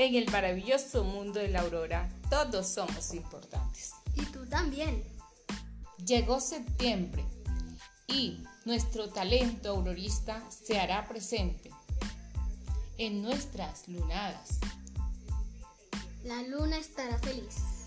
En el maravilloso mundo de la aurora, todos somos importantes. Y tú también. Llegó septiembre y nuestro talento aurorista se hará presente en nuestras lunadas. La luna estará feliz.